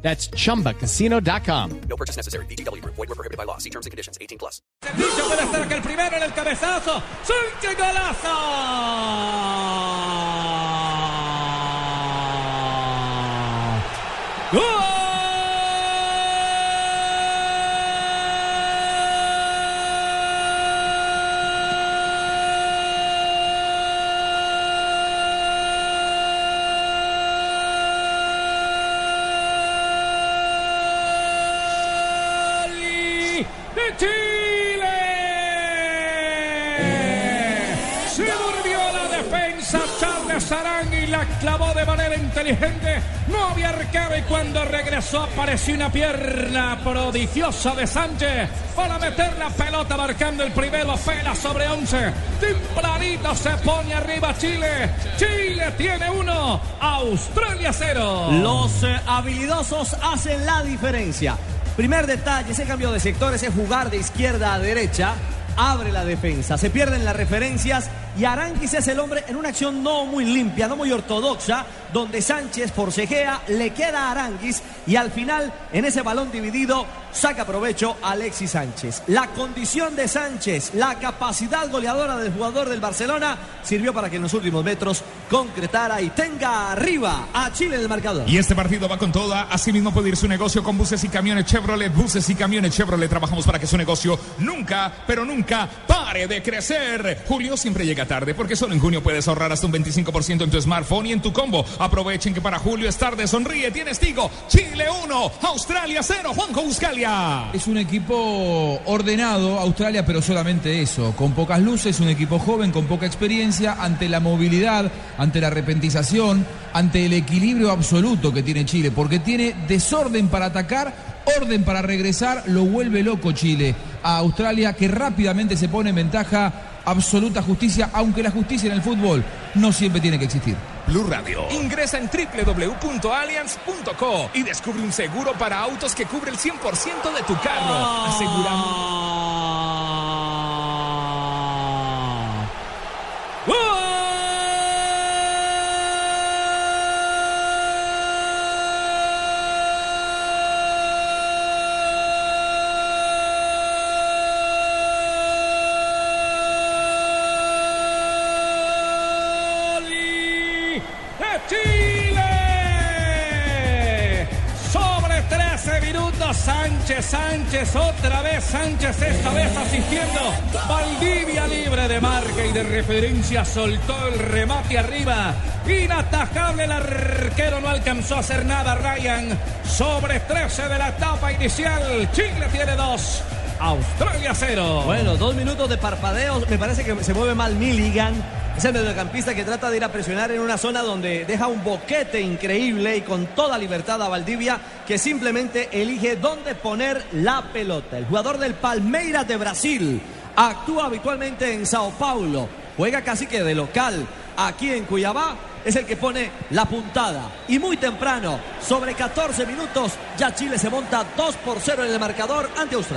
That's chumbacasino.com. No purchase necessary. BGW. Void were prohibited by law. See terms and conditions. 18 plus. Servicio puede ser que el primero en el cabezazo. ¡Sánchez golazo! Chile! Se durmió la defensa Charles Arangui la clavó de manera inteligente. No había arquero y cuando regresó apareció una pierna prodigiosa de Sánchez para meter la pelota marcando el primero apenas sobre 11. Tempranito se pone arriba Chile. Chile tiene uno, Australia cero. Los eh, habilidosos hacen la diferencia. Primer detalle, ese cambio de sectores es jugar de izquierda a derecha. Abre la defensa, se pierden las referencias y Aranquis es el hombre en una acción no muy limpia, no muy ortodoxa, donde Sánchez forcejea, le queda a Aranguis y al final, en ese balón dividido, saca provecho Alexis Sánchez. La condición de Sánchez, la capacidad goleadora del jugador del Barcelona, sirvió para que en los últimos metros concretara y tenga arriba a Chile en el marcador. Y este partido va con toda. Asimismo puede ir su negocio con buses y camiones Chevrolet. Buses y camiones Chevrolet. Trabajamos para que su negocio nunca, pero nunca pare de crecer. Julio siempre llega tarde porque solo en junio puedes ahorrar hasta un 25% en tu smartphone y en tu combo. Aprovechen que para julio es tarde. Sonríe, tienes Tigo. Chile 1, Australia 0. Juanjo Buscalia. Es un equipo ordenado, Australia, pero solamente eso. Con pocas luces, un equipo joven, con poca experiencia, ante la movilidad, ante la repentización, ante el equilibrio absoluto que tiene Chile, porque tiene desorden para atacar, orden para regresar, lo vuelve loco Chile a Australia, que rápidamente se pone en ventaja absoluta justicia, aunque la justicia en el fútbol no siempre tiene que existir. Blue Radio. Ingresa en www.allianz.co y descubre un seguro para autos que cubre el 100% de tu carro. Aseguramos. 13 minutos, Sánchez, Sánchez, otra vez Sánchez, esta vez asistiendo. Valdivia libre de marca y de referencia, soltó el remate arriba. Inatajable el arquero, no alcanzó a hacer nada Ryan. Sobre 13 de la etapa inicial, Chile tiene dos. Australia cero. Bueno, dos minutos de parpadeos. Me parece que se mueve mal Milligan. Es el mediocampista que trata de ir a presionar en una zona donde deja un boquete increíble y con toda libertad a Valdivia que simplemente elige dónde poner la pelota. El jugador del Palmeiras de Brasil actúa habitualmente en Sao Paulo. Juega casi que de local aquí en Cuyabá. Es el que pone la puntada. Y muy temprano, sobre 14 minutos, ya Chile se monta 2 por 0 en el marcador ante Australia.